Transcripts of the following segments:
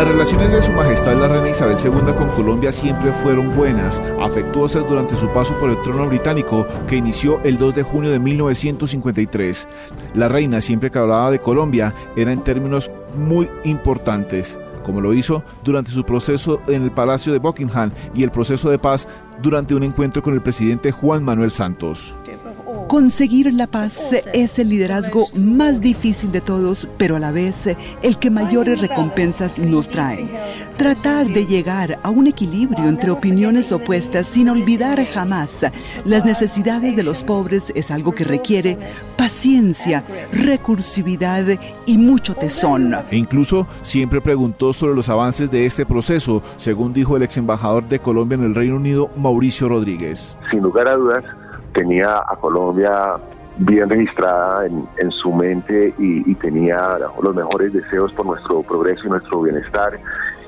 Las relaciones de Su Majestad la Reina Isabel II con Colombia siempre fueron buenas, afectuosas durante su paso por el trono británico que inició el 2 de junio de 1953. La reina siempre que hablaba de Colombia era en términos muy importantes como lo hizo durante su proceso en el Palacio de Buckingham y el proceso de paz durante un encuentro con el presidente Juan Manuel Santos. Conseguir la paz es el liderazgo más difícil de todos, pero a la vez el que mayores recompensas nos trae. Tratar de llegar a un equilibrio entre opiniones opuestas sin olvidar jamás las necesidades de los pobres es algo que requiere paciencia, recursividad y mucho tesón. E incluso siempre preguntó sobre los avances de este proceso, según dijo el ex embajador de Colombia en el Reino Unido, Mauricio Rodríguez. Sin lugar a dudas, tenía a Colombia bien registrada en, su mente y, tenía los mejores deseos por nuestro progreso y nuestro bienestar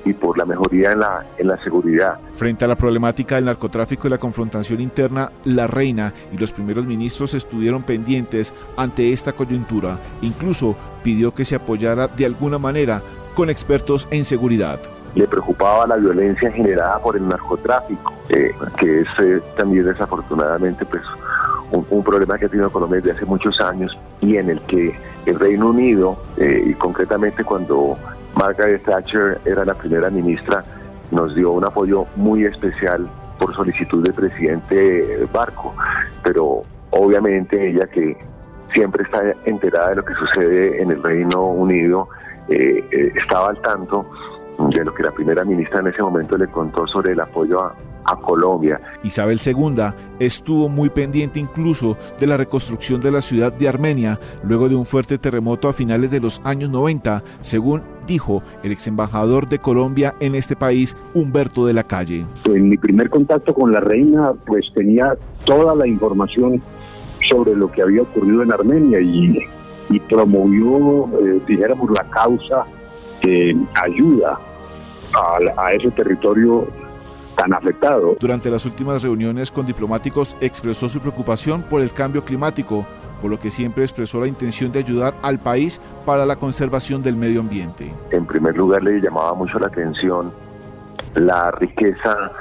y por la mejoría en la, en la seguridad. Frente a la problemática del narcotráfico y la confrontación interna, la reina y los primeros ministros estuvieron pendientes ante esta coyuntura. Incluso pidió que se apoyara de alguna manera con expertos en seguridad. Le preocupaba la violencia generada por el narcotráfico, eh, que es eh, también desafortunadamente pues un, problema que ha tenido Colombia desde hace muchos años y en el que el Reino Unido, eh, y concretamente cuando Margaret Thatcher era la primera ministra, nos dio un apoyo muy especial por solicitud del presidente Barco, pero obviamente ella que siempre está enterada de lo que sucede en el Reino Unido, eh, eh, estaba al tanto de lo que la primera ministra en ese momento le contó sobre el apoyo a, a Colombia. Isabel II estuvo muy pendiente incluso de la reconstrucción de la ciudad de Armenia luego de un fuerte terremoto a finales de los años 90, según dijo el ex embajador de Colombia en este país, Humberto de la Calle. En mi primer contacto con la reina, pues tenía toda la información sobre lo que había ocurrido en Armenia y, promovió, eh, dijéramos, la causa que ayuda a, a ese territorio tan afectado. Durante las últimas reuniones con diplomáticos expresó su preocupación por el cambio climático, por lo que siempre expresó la intención de ayudar al país para la conservación del medio ambiente. En primer lugar le llamaba mucho la atención la riqueza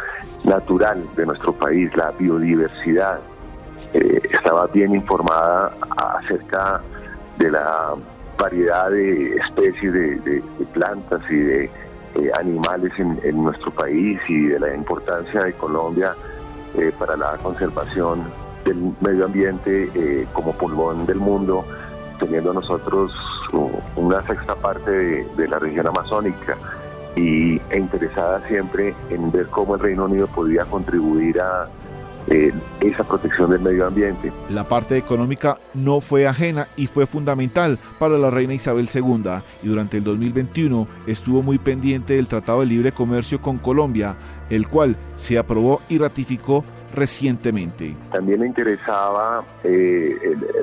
natural de nuestro país, la biodiversidad. Eh, estaba bien informada acerca de la variedad de especies de plantas y de eh, animales en, nuestro país y de la importancia de Colombia eh, para la conservación del medio ambiente eh, como pulmón del mundo, teniendo nosotros una sexta parte de, la región amazónica. Y, e interesada siempre en ver cómo el Reino Unido podía contribuir a eh, esa protección del medio ambiente. La parte económica no fue ajena y fue fundamental para la reina Isabel II y durante el 2021 estuvo muy pendiente del Tratado de Libre Comercio con Colombia, el cual se aprobó y ratificó recientemente. También le interesaba eh,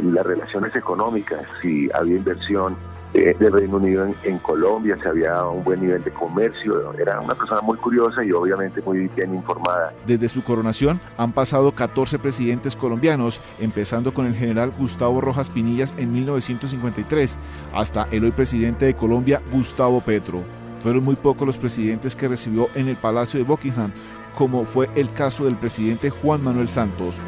las relaciones económicas, si había inversión eh, del Reino Unido en, Colombia, si había un buen nivel de comercio. Era una persona muy curiosa y obviamente muy bien informada. Desde su coronación han pasado 14 presidentes colombianos, empezando con el general Gustavo Rojas Pinillas en 1953, hasta el hoy presidente de Colombia, Gustavo Petro. Fueron muy pocos los presidentes que recibió en el Palacio de Buckingham, como fue el caso del presidente Juan Manuel Santos,